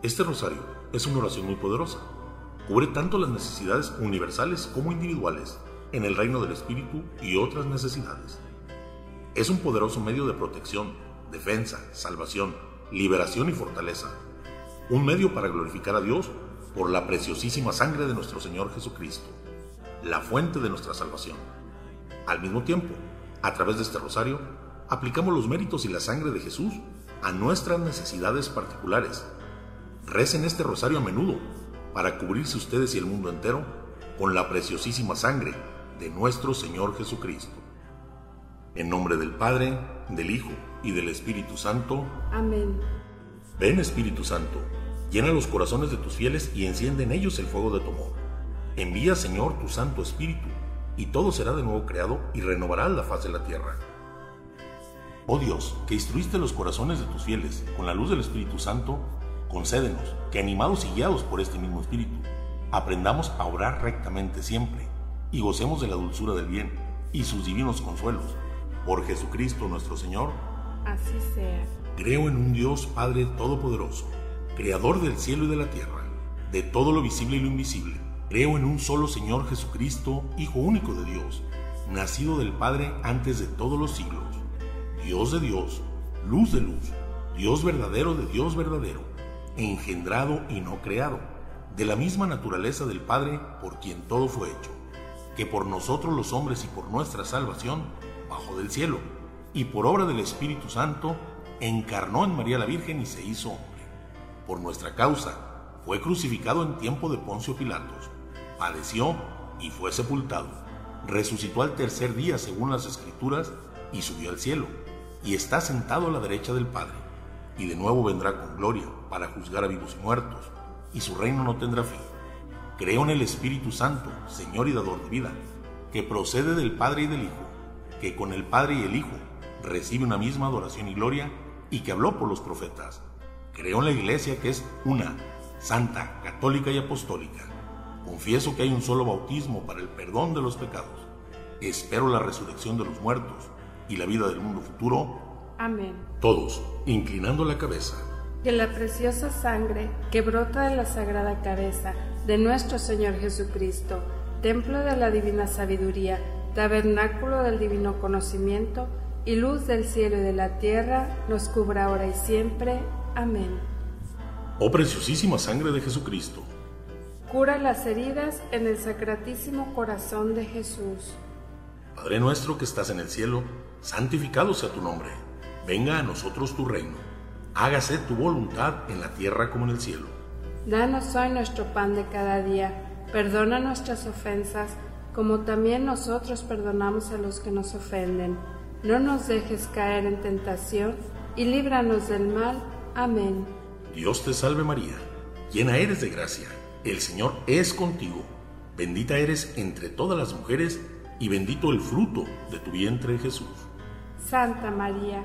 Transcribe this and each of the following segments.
Este rosario es una oración muy poderosa. Cubre tanto las necesidades universales como individuales en el reino del Espíritu y otras necesidades. Es un poderoso medio de protección, defensa, salvación, liberación y fortaleza. Un medio para glorificar a Dios por la preciosísima sangre de nuestro Señor Jesucristo, la fuente de nuestra salvación. Al mismo tiempo, a través de este rosario, aplicamos los méritos y la sangre de Jesús a nuestras necesidades particulares. Recen este rosario a menudo para cubrirse ustedes y el mundo entero con la preciosísima sangre de nuestro Señor Jesucristo. En nombre del Padre, del Hijo y del Espíritu Santo. Amén. Ven Espíritu Santo, llena los corazones de tus fieles y enciende en ellos el fuego de tu amor. Envía Señor tu Santo Espíritu, y todo será de nuevo creado y renovará la faz de la tierra. Oh Dios, que instruiste los corazones de tus fieles con la luz del Espíritu Santo, concédenos que animados y guiados por este mismo Espíritu, aprendamos a orar rectamente siempre y gocemos de la dulzura del bien y sus divinos consuelos. Por Jesucristo nuestro Señor. Así sea. Creo en un Dios Padre Todopoderoso, Creador del cielo y de la tierra, de todo lo visible y lo invisible. Creo en un solo Señor Jesucristo, Hijo único de Dios, nacido del Padre antes de todos los siglos Dios de Dios, luz de luz, Dios verdadero de Dios verdadero, engendrado y no creado, de la misma naturaleza del Padre por quien todo fue hecho, que por nosotros los hombres y por nuestra salvación bajó del cielo, y por obra del Espíritu Santo encarnó en María la Virgen y se hizo hombre. Por nuestra causa fue crucificado en tiempo de Poncio Pilatos, padeció y fue sepultado, resucitó al tercer día según las Escrituras y subió al cielo y está sentado a la derecha del Padre, y de nuevo vendrá con gloria para juzgar a vivos y muertos, y su reino no tendrá fin. Creo en el Espíritu Santo, Señor y dador de vida, que procede del Padre y del Hijo, que con el Padre y el Hijo recibe una misma adoración y gloria, y que habló por los profetas. Creo en la Iglesia que es una, santa, católica y apostólica. Confieso que hay un solo bautismo para el perdón de los pecados. Espero la resurrección de los muertos y la vida del mundo futuro. Amén. Todos, inclinando la cabeza. Que la preciosa sangre que brota de la sagrada cabeza de nuestro Señor Jesucristo, templo de la divina sabiduría, tabernáculo del divino conocimiento y luz del cielo y de la tierra, nos cubra ahora y siempre. Amén. Oh preciosísima sangre de Jesucristo. Cura las heridas en el sacratísimo corazón de Jesús. Padre nuestro que estás en el cielo, santificado sea tu nombre. Venga a nosotros tu reino. Hágase tu voluntad en la tierra como en el cielo. Danos hoy nuestro pan de cada día. Perdona nuestras ofensas, como también nosotros perdonamos a los que nos ofenden. No nos dejes caer en tentación, y líbranos del mal. Amén. Dios te salve María, llena eres de gracia. El Señor es contigo. Bendita eres entre todas las mujeres, y bendito el fruto de tu vientre Jesús. Santa María,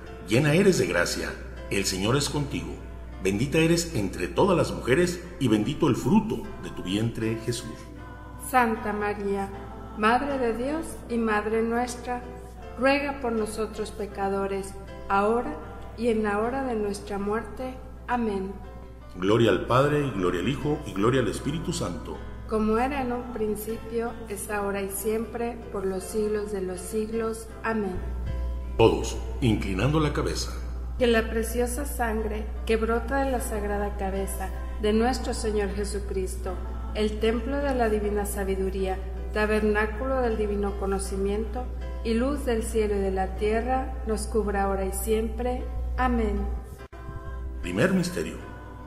llena eres de gracia, el Señor es contigo, bendita eres entre todas las mujeres y bendito el fruto de tu vientre Jesús. Santa María, Madre de Dios y Madre nuestra, ruega por nosotros pecadores, ahora y en la hora de nuestra muerte. Amén. Gloria al Padre y gloria al Hijo y gloria al Espíritu Santo como era en un principio, es ahora y siempre, por los siglos de los siglos. Amén. Todos, inclinando la cabeza. Que la preciosa sangre que brota de la sagrada cabeza de nuestro Señor Jesucristo, el templo de la divina sabiduría, tabernáculo del divino conocimiento y luz del cielo y de la tierra, nos cubra ahora y siempre. Amén. Primer misterio.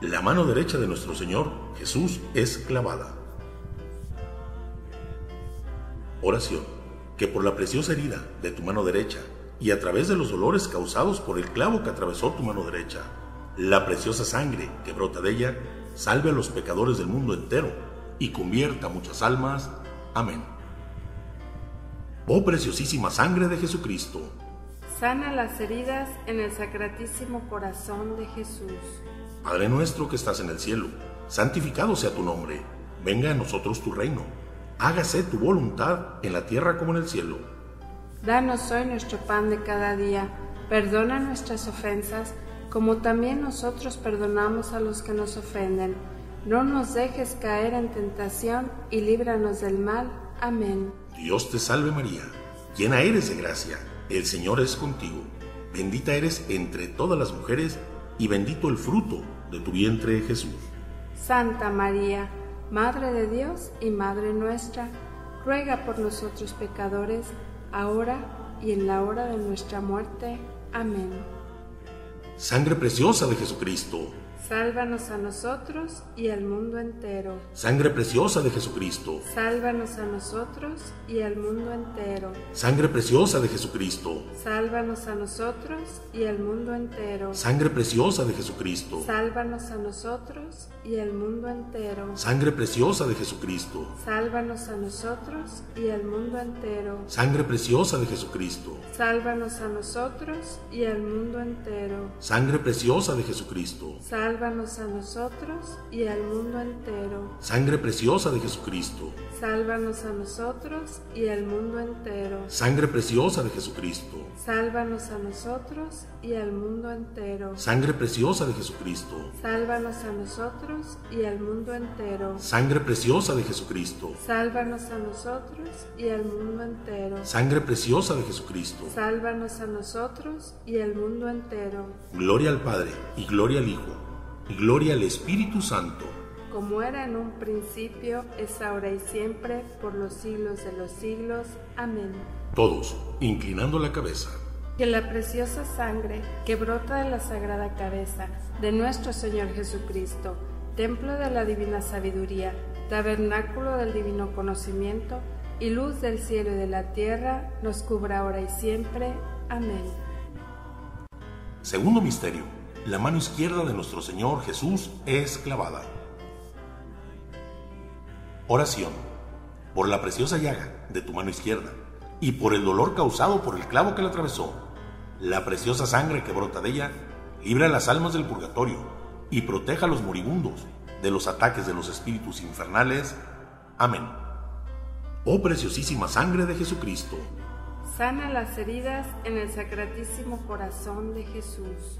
La mano derecha de nuestro Señor Jesús es clavada. Oración, que por la preciosa herida de tu mano derecha y a través de los dolores causados por el clavo que atravesó tu mano derecha, la preciosa sangre que brota de ella, salve a los pecadores del mundo entero y convierta muchas almas. Amén. Oh preciosísima sangre de Jesucristo. Sana las heridas en el sacratísimo corazón de Jesús. Padre nuestro que estás en el cielo, santificado sea tu nombre. Venga a nosotros tu reino. Hágase tu voluntad en la tierra como en el cielo. Danos hoy nuestro pan de cada día. Perdona nuestras ofensas como también nosotros perdonamos a los que nos ofenden. No nos dejes caer en tentación y líbranos del mal. Amén. Dios te salve María, llena eres de gracia, el Señor es contigo. Bendita eres entre todas las mujeres y bendito el fruto de tu vientre Jesús. Santa María, Madre de Dios y Madre nuestra, ruega por nosotros pecadores, ahora y en la hora de nuestra muerte. Amén. Sangre preciosa de Jesucristo Sálvanos a nosotros y al mundo entero. Sangre preciosa de Jesucristo. Sálvanos a nosotros y al mundo entero. Sangre preciosa de Jesucristo. Sálvanos a nosotros y al mundo entero. Sangre preciosa de Jesucristo. Sálvanos a nosotros y al mundo entero. Sangre preciosa de Jesucristo. Sálvanos a nosotros y al mundo entero. Sangre preciosa de Jesucristo. Sálvanos a nosotros y al mundo entero. Sangre preciosa de Jesucristo. Sálvanos a nosotros y al mundo entero. Sangre preciosa de Jesucristo. Sálvanos a nosotros y al mundo entero. Sangre preciosa de Jesucristo. Sálvanos a nosotros y al mundo entero. Sangre preciosa de Jesucristo. Sálvanos a nosotros y al mundo entero. Sangre preciosa de Jesucristo. Sálvanos a nosotros y al mundo entero. Sangre preciosa de Jesucristo. Sálvanos a nosotros y al mundo entero. Gloria al Padre y gloria al Hijo gloria al Espíritu Santo. Como era en un principio, es ahora y siempre, por los siglos de los siglos. Amén. Todos, inclinando la cabeza. Que la preciosa sangre que brota de la sagrada cabeza de nuestro Señor Jesucristo, templo de la divina sabiduría, tabernáculo del divino conocimiento y luz del cielo y de la tierra, nos cubra ahora y siempre. Amén. Segundo misterio la mano izquierda de nuestro Señor Jesús es clavada. Oración. Por la preciosa llaga de tu mano izquierda y por el dolor causado por el clavo que la atravesó, la preciosa sangre que brota de ella, libra las almas del purgatorio y proteja a los moribundos de los ataques de los espíritus infernales. Amén. Oh preciosísima sangre de Jesucristo. Sana las heridas en el sacratísimo corazón de Jesús.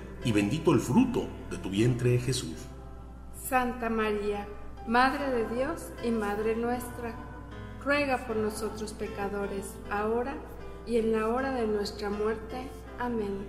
y bendito el fruto de tu vientre Jesús. Santa María, Madre de Dios y Madre nuestra, ruega por nosotros pecadores, ahora y en la hora de nuestra muerte. Amén.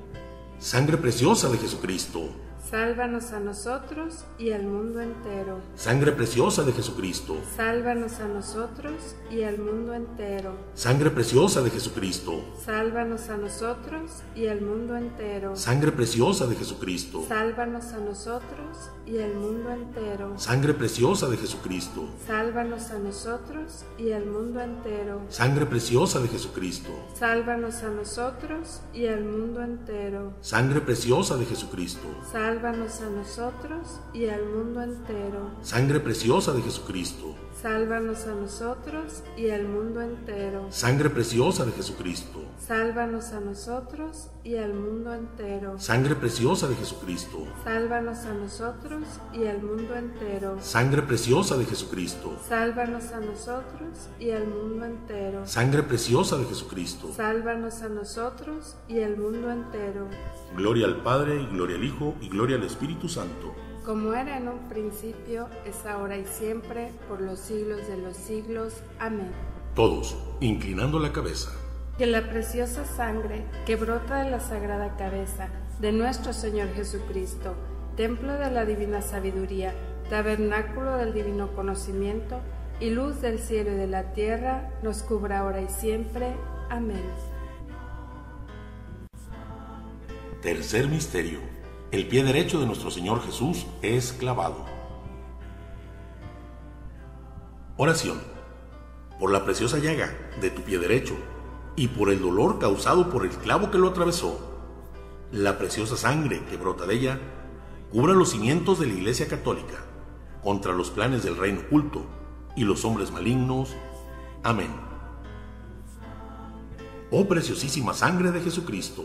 Sangre preciosa de Jesucristo Sálvanos a nosotros y al mundo entero. Sangre preciosa de Jesucristo. Sálvanos a nosotros y al mundo entero. Sangre preciosa de Jesucristo. Sálvanos a nosotros y al mundo entero. Sangre preciosa de Jesucristo. Sálvanos a nosotros y al mundo entero. Sangre preciosa de Jesucristo. Sálvanos a nosotros y al mundo entero. Sangre preciosa de Jesucristo. Sálvanos a nosotros y al mundo entero. Sangre preciosa de Jesucristo. Sálvanos a nosotros y al mundo entero. Sangre preciosa de Jesucristo. Sálvanos a nosotros y al mundo entero. Sangre preciosa de Jesucristo. Sálvanos a nosotros y al mundo entero. Sangre preciosa de Jesucristo. Sálvanos a nosotros y al mundo entero. Sangre preciosa de Jesucristo. Sálvanos a nosotros y al mundo entero. Sangre preciosa de Jesucristo. Sálvanos a nosotros y al mundo entero. Gloria al Padre y gloria al Hijo y gloria al Espíritu Santo. Como era en un principio, es ahora y siempre, por los siglos de los siglos. Amén. Todos, inclinando la cabeza. Que la preciosa sangre que brota de la sagrada cabeza de nuestro Señor Jesucristo, templo de la divina sabiduría, tabernáculo del divino conocimiento y luz del cielo y de la tierra, nos cubra ahora y siempre. Amén. Tercer misterio. El pie derecho de nuestro Señor Jesús es clavado. Oración. Por la preciosa llaga de tu pie derecho y por el dolor causado por el clavo que lo atravesó, la preciosa sangre que brota de ella, cubra los cimientos de la Iglesia Católica contra los planes del reino oculto y los hombres malignos. Amén. Oh preciosísima sangre de Jesucristo,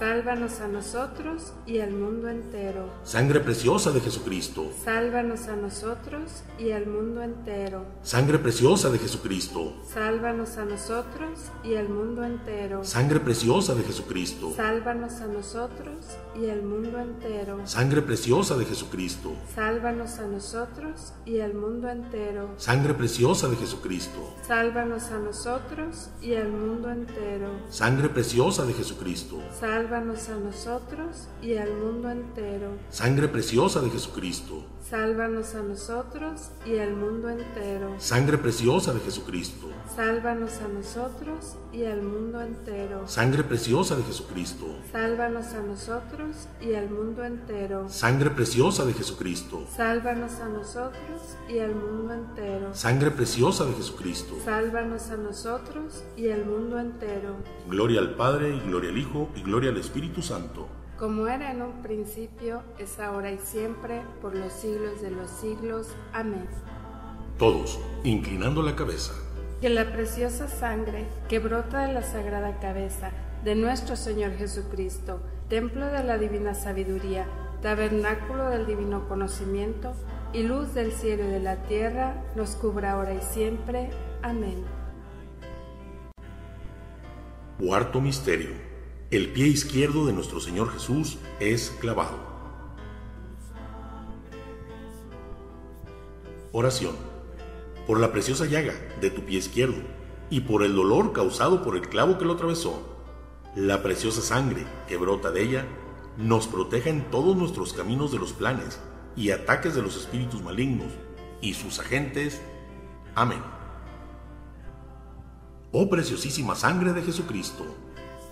Sálvanos a nosotros y al mundo entero. Sangre preciosa de Jesucristo. Sálvanos a nosotros y al mundo entero. Sangre preciosa de Jesucristo. Sálvanos a nosotros y al mundo entero. Sangre preciosa de Jesucristo. Sálvanos a nosotros y al mundo entero. Sangre preciosa de Jesucristo. Sálvanos a nosotros y al mundo entero. Sangre preciosa de Jesucristo. Sálvanos a nosotros y al mundo entero. Sangre preciosa de Jesucristo. Sálvanos a nosotros y al mundo entero. Sangre preciosa de Jesucristo. Sálvanos a nosotros y al mundo entero. Sangre preciosa de Jesucristo. Sálvanos a nosotros y al mundo entero. Sangre preciosa de Jesucristo. Sálvanos a nosotros y al mundo entero. Sangre preciosa de Jesucristo. Sálvanos a nosotros y al mundo entero. Sangre preciosa de Jesucristo. Sálvanos a nosotros y al mundo entero. Gloria al Padre y gloria al Hijo y gloria al Espíritu Santo. Como era en un principio, es ahora y siempre, por los siglos de los siglos. Amén. Todos, inclinando la cabeza. Que la preciosa sangre que brota de la sagrada cabeza de nuestro Señor Jesucristo, templo de la divina sabiduría, tabernáculo del divino conocimiento y luz del cielo y de la tierra, nos cubra ahora y siempre. Amén. Cuarto Misterio. El pie izquierdo de nuestro Señor Jesús es clavado. Oración. Por la preciosa llaga de tu pie izquierdo y por el dolor causado por el clavo que lo atravesó, la preciosa sangre que brota de ella nos proteja en todos nuestros caminos de los planes y ataques de los espíritus malignos y sus agentes. Amén. Oh preciosísima sangre de Jesucristo.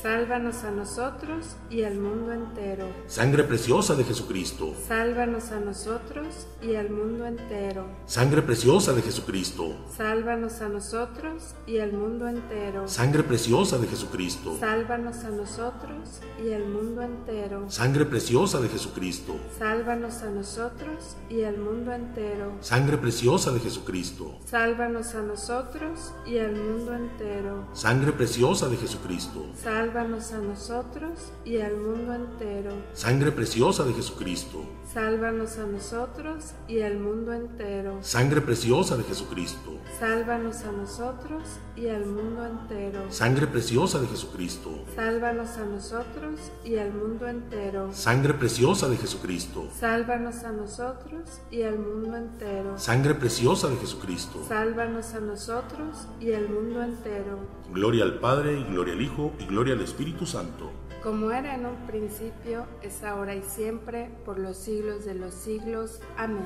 Sálvanos a nosotros y al mundo entero. Sangre preciosa de Jesucristo. Sálvanos a nosotros y al mundo entero. Sangre preciosa de Jesucristo. Sálvanos a nosotros y al mundo entero. Sangre preciosa de Jesucristo. Sálvanos a nosotros y al mundo entero. Sangre preciosa de Jesucristo. Sálvanos a nosotros y al mundo entero. Sangre preciosa de Jesucristo. Sálvanos a nosotros y al mundo entero. Sangre preciosa de Jesucristo. Sálvanos a nosotros y al mundo entero. Sangre preciosa de Jesucristo. Sálvanos a nosotros y al mundo entero. Sangre preciosa de Jesucristo. Sálvanos a nosotros y al mundo entero. Sangre preciosa de Jesucristo. Sálvanos a nosotros y al mundo entero. Sangre preciosa de Jesucristo. Sálvanos a nosotros y al mundo entero. Sangre preciosa de Jesucristo. Sálvanos a nosotros y al mundo entero. Gloria al Padre y gloria al Hijo y gloria al Espíritu Santo como era en un principio, es ahora y siempre, por los siglos de los siglos. Amén.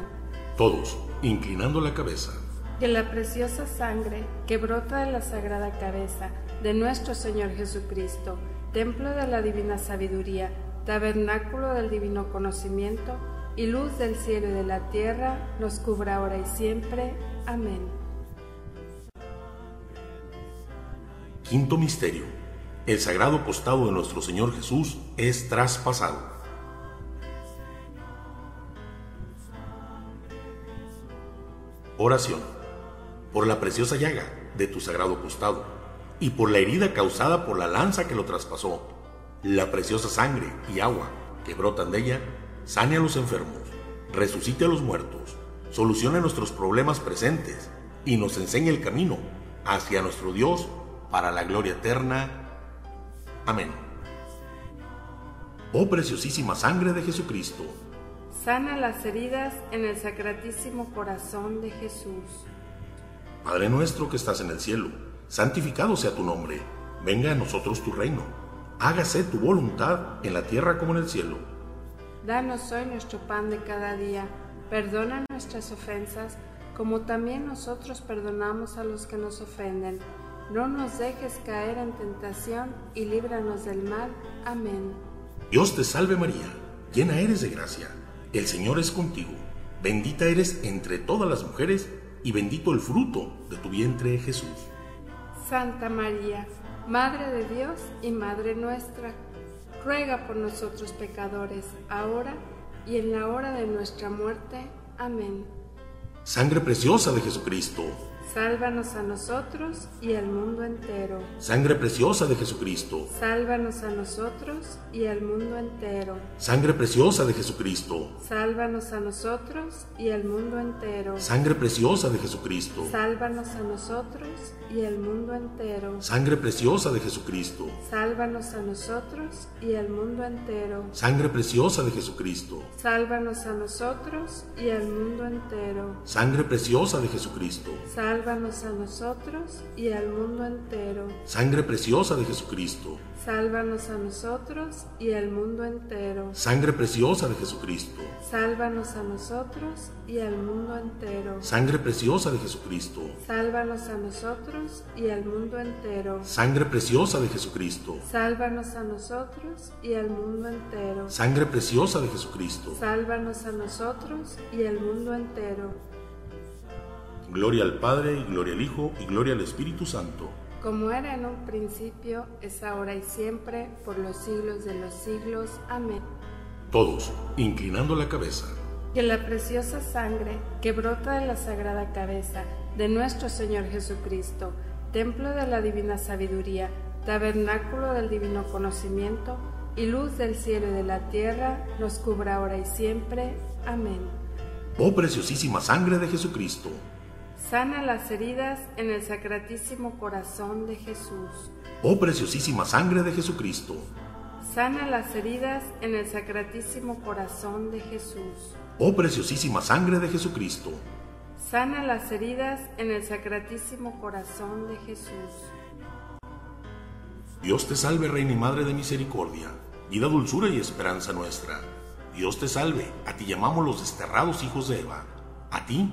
Todos, inclinando la cabeza. Que la preciosa sangre que brota de la sagrada cabeza de nuestro Señor Jesucristo, templo de la divina sabiduría, tabernáculo del divino conocimiento y luz del cielo y de la tierra, nos cubra ahora y siempre. Amén. Quinto Misterio el sagrado costado de nuestro Señor Jesús es traspasado. Oración. Por la preciosa llaga de tu sagrado costado y por la herida causada por la lanza que lo traspasó, la preciosa sangre y agua que brotan de ella, sane a los enfermos, resucite a los muertos, solucione nuestros problemas presentes y nos enseñe el camino hacia nuestro Dios para la gloria eterna. Amén. Oh preciosísima sangre de Jesucristo. Sana las heridas en el sacratísimo corazón de Jesús. Padre nuestro que estás en el cielo, santificado sea tu nombre. Venga a nosotros tu reino. Hágase tu voluntad en la tierra como en el cielo. Danos hoy nuestro pan de cada día. Perdona nuestras ofensas, como también nosotros perdonamos a los que nos ofenden no nos dejes caer en tentación y líbranos del mal. Amén. Dios te salve María, llena eres de gracia. El Señor es contigo. Bendita eres entre todas las mujeres y bendito el fruto de tu vientre Jesús. Santa María, Madre de Dios y Madre nuestra, ruega por nosotros pecadores, ahora y en la hora de nuestra muerte. Amén. Sangre preciosa de Jesucristo Sálvanos a nosotros y al mundo entero. Sangre preciosa de Jesucristo. Sálvanos a nosotros y al mundo entero. Sangre preciosa de Jesucristo. Sálvanos a nosotros y al mundo entero. Sangre preciosa de Jesucristo. Sálvanos a nosotros y al mundo entero. Sangre preciosa de Jesucristo. Sálvanos a nosotros y al mundo entero. Sangre preciosa de Jesucristo. Sálvanos a nosotros y al mundo entero. Sangre preciosa de Jesucristo. Sálvanos a nosotros y al mundo entero. Sangre preciosa de Jesucristo. Sálvanos a nosotros y al mundo entero. Sangre preciosa de Jesucristo. Sálvanos a nosotros y al mundo entero. Sangre preciosa de Jesucristo. Sálvanos a nosotros y al mundo entero. Sangre preciosa de Jesucristo. Sálvanos a nosotros y al mundo entero. Sangre preciosa de Jesucristo. Sálvanos a nosotros y al mundo entero. Gloria al Padre, y gloria al Hijo, y gloria al Espíritu Santo. Como era en un principio, es ahora y siempre, por los siglos de los siglos. Amén. Todos, inclinando la cabeza. Que la preciosa sangre que brota de la sagrada cabeza de nuestro Señor Jesucristo, templo de la divina sabiduría, tabernáculo del divino conocimiento y luz del cielo y de la tierra, nos cubra ahora y siempre. Amén. Oh preciosísima sangre de Jesucristo Sana las heridas en el sacratísimo corazón de Jesús. Oh preciosísima sangre de Jesucristo. Sana las heridas en el sacratísimo corazón de Jesús. Oh preciosísima sangre de Jesucristo. Sana las heridas en el sacratísimo corazón de Jesús. Dios te salve, Reina y Madre de Misericordia, vida, dulzura y esperanza nuestra. Dios te salve, a ti llamamos los desterrados hijos de Eva. A ti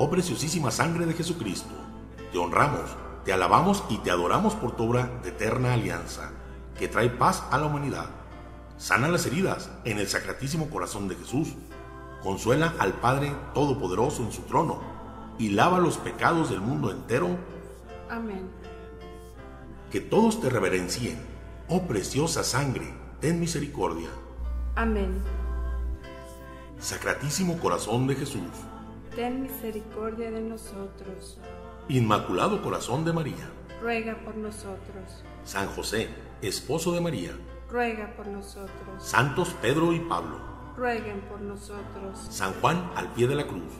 Oh preciosísima sangre de Jesucristo, te honramos, te alabamos y te adoramos por tu obra de eterna alianza, que trae paz a la humanidad. Sana las heridas en el sacratísimo corazón de Jesús. consuela al Padre Todopoderoso en su trono y lava los pecados del mundo entero. Amén. Que todos te reverencien, oh preciosa sangre, ten misericordia. Amén. Sacratísimo corazón de Jesús, ten misericordia de nosotros. Inmaculado corazón de María, ruega por nosotros. San José, esposo de María, ruega por nosotros. Santos Pedro y Pablo, rueguen por nosotros. San Juan al pie de la cruz,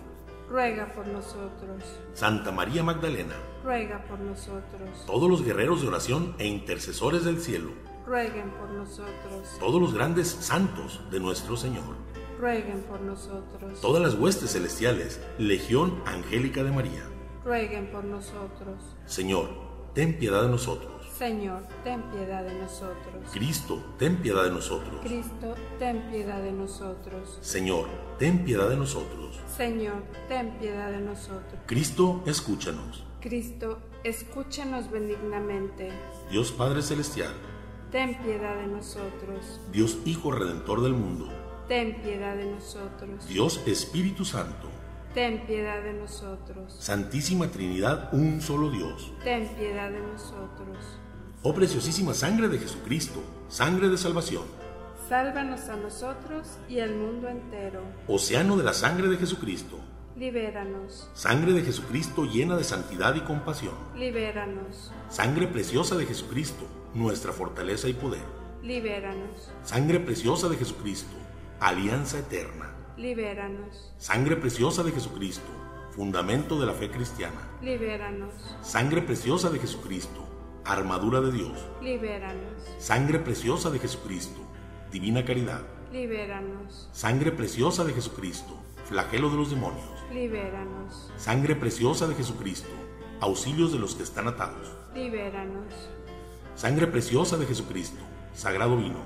ruega por nosotros. Santa María Magdalena, ruega por nosotros. Todos los guerreros de oración e intercesores del cielo, rueguen por nosotros. Todos los grandes santos de nuestro Señor, rueguen por nosotros. Todas las huestes celestiales, Legión Angélica de María, rueguen por nosotros. Señor, ten piedad de nosotros. Señor, ten piedad de nosotros. Cristo, ten piedad de nosotros. Cristo, ten piedad de nosotros. Señor, ten piedad de nosotros. Señor, ten piedad de nosotros. Cristo, escúchanos. Cristo, escúchanos benignamente. Dios Padre Celestial, ten piedad de nosotros. Dios Hijo Redentor del mundo, ten piedad de nosotros. Dios Espíritu Santo, ten piedad de nosotros. Santísima Trinidad, un solo Dios, ten piedad de nosotros. Oh preciosísima sangre de Jesucristo, sangre de salvación. Sálvanos a nosotros y al mundo entero. Océano de la sangre de Jesucristo. Libéranos. Sangre de Jesucristo llena de santidad y compasión. Libéranos. Sangre preciosa de Jesucristo, nuestra fortaleza y poder. Libéranos. Sangre preciosa de Jesucristo, alianza eterna. Libéranos. Sangre preciosa de Jesucristo, fundamento de la fe cristiana. Libéranos. Sangre preciosa de Jesucristo, armadura de Dios. Libéranos. Sangre preciosa de Jesucristo, divina caridad. Libéranos. Sangre preciosa de Jesucristo, flagelo de los demonios. Libéranos. Sangre preciosa de Jesucristo, auxilios de los que están atados. Libéranos. Sangre preciosa de Jesucristo, sagrado vino.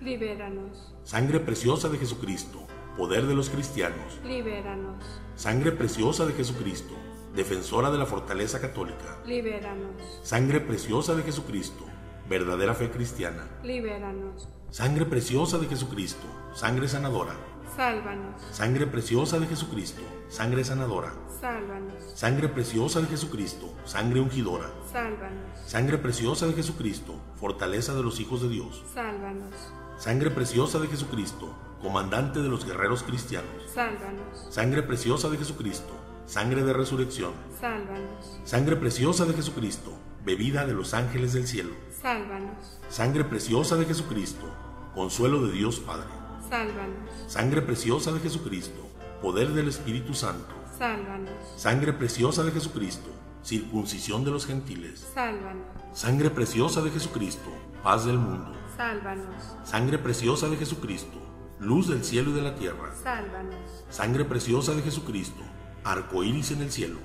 Libéranos. Sangre preciosa de Jesucristo, poder de los cristianos. Libéranos. Sangre preciosa de Jesucristo, defensora de la fortaleza católica. Libéranos. Sangre preciosa de Jesucristo, verdadera fe cristiana. Libéranos. Sangre preciosa de Jesucristo, sangre sanadora. Sálvanos. Sangre preciosa de Jesucristo, sangre sanadora. Sálvanos. Sangre preciosa de Jesucristo, sangre ungidora. Sálvanos. Sangre preciosa de Jesucristo, fortaleza de los hijos de Dios. Sálvanos. Sangre preciosa de Jesucristo, comandante de los guerreros cristianos. Sálvanos. Sangre preciosa de Jesucristo, sangre de resurrección. Sálvanos. Sangre preciosa de Jesucristo, bebida de los ángeles del cielo. Sálvanos. Sangre preciosa de Jesucristo, consuelo de Dios Padre. Sálvanos. Sangre preciosa de Jesucristo, poder del Espíritu Santo. Sálvanos. Sangre preciosa de Jesucristo, circuncisión de los gentiles. Sálvanos. Sangre preciosa de Jesucristo, paz del mundo. Sálvanos. Sangre preciosa de Jesucristo, luz del cielo y de la tierra. Sálvanos. Sangre preciosa de Jesucristo, arco iris en el cielo.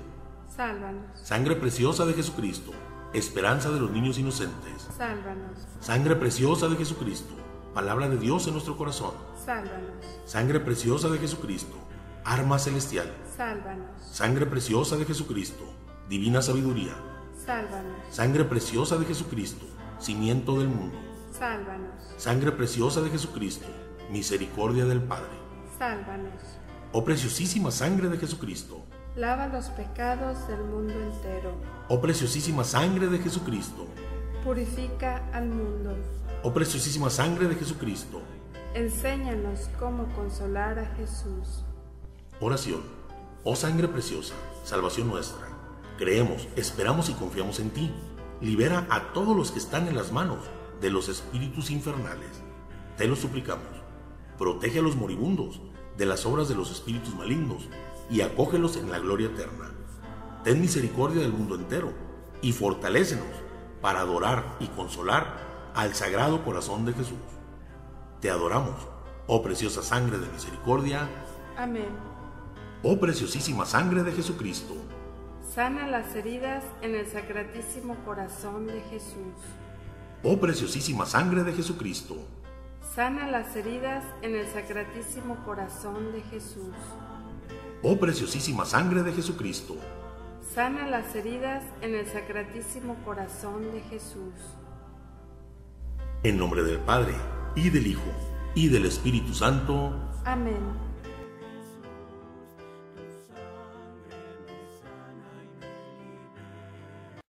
Sálvanos. Sangre preciosa de Jesucristo, esperanza de los niños inocentes. Sálvanos. Sangre preciosa de Jesucristo, palabra de Dios en nuestro corazón. Sálvanos. Sangre preciosa de Jesucristo, arma celestial. Sálvanos. Sangre preciosa de Jesucristo, divina sabiduría. Sálvanos. Sangre preciosa de Jesucristo, cimiento del mundo. Sálvanos. Sangre preciosa de Jesucristo, misericordia del Padre. Sálvanos. Oh preciosísima sangre de Jesucristo. Lava los pecados del mundo entero. Oh preciosísima sangre de Jesucristo. Purifica al mundo. Oh preciosísima sangre de Jesucristo. Enséñanos cómo consolar a Jesús. Oración. Oh sangre preciosa, salvación nuestra. Creemos, esperamos y confiamos en ti. Libera a todos los que están en las manos de los espíritus infernales. Te lo suplicamos. Protege a los moribundos de las obras de los espíritus malignos y acógelos en la gloria eterna. Ten misericordia del mundo entero y fortalécenos para adorar y consolar al Sagrado Corazón de Jesús. Te adoramos, oh preciosa sangre de misericordia. Amén. Oh preciosísima sangre de Jesucristo. Sana las heridas en el sacratísimo corazón de Jesús. Oh preciosísima sangre de Jesucristo. Sana las heridas en el sacratísimo corazón de Jesús. Oh preciosísima sangre de Jesucristo. Sana las heridas en el sacratísimo corazón de Jesús. En nombre del Padre, y del Hijo, y del Espíritu Santo. Amén.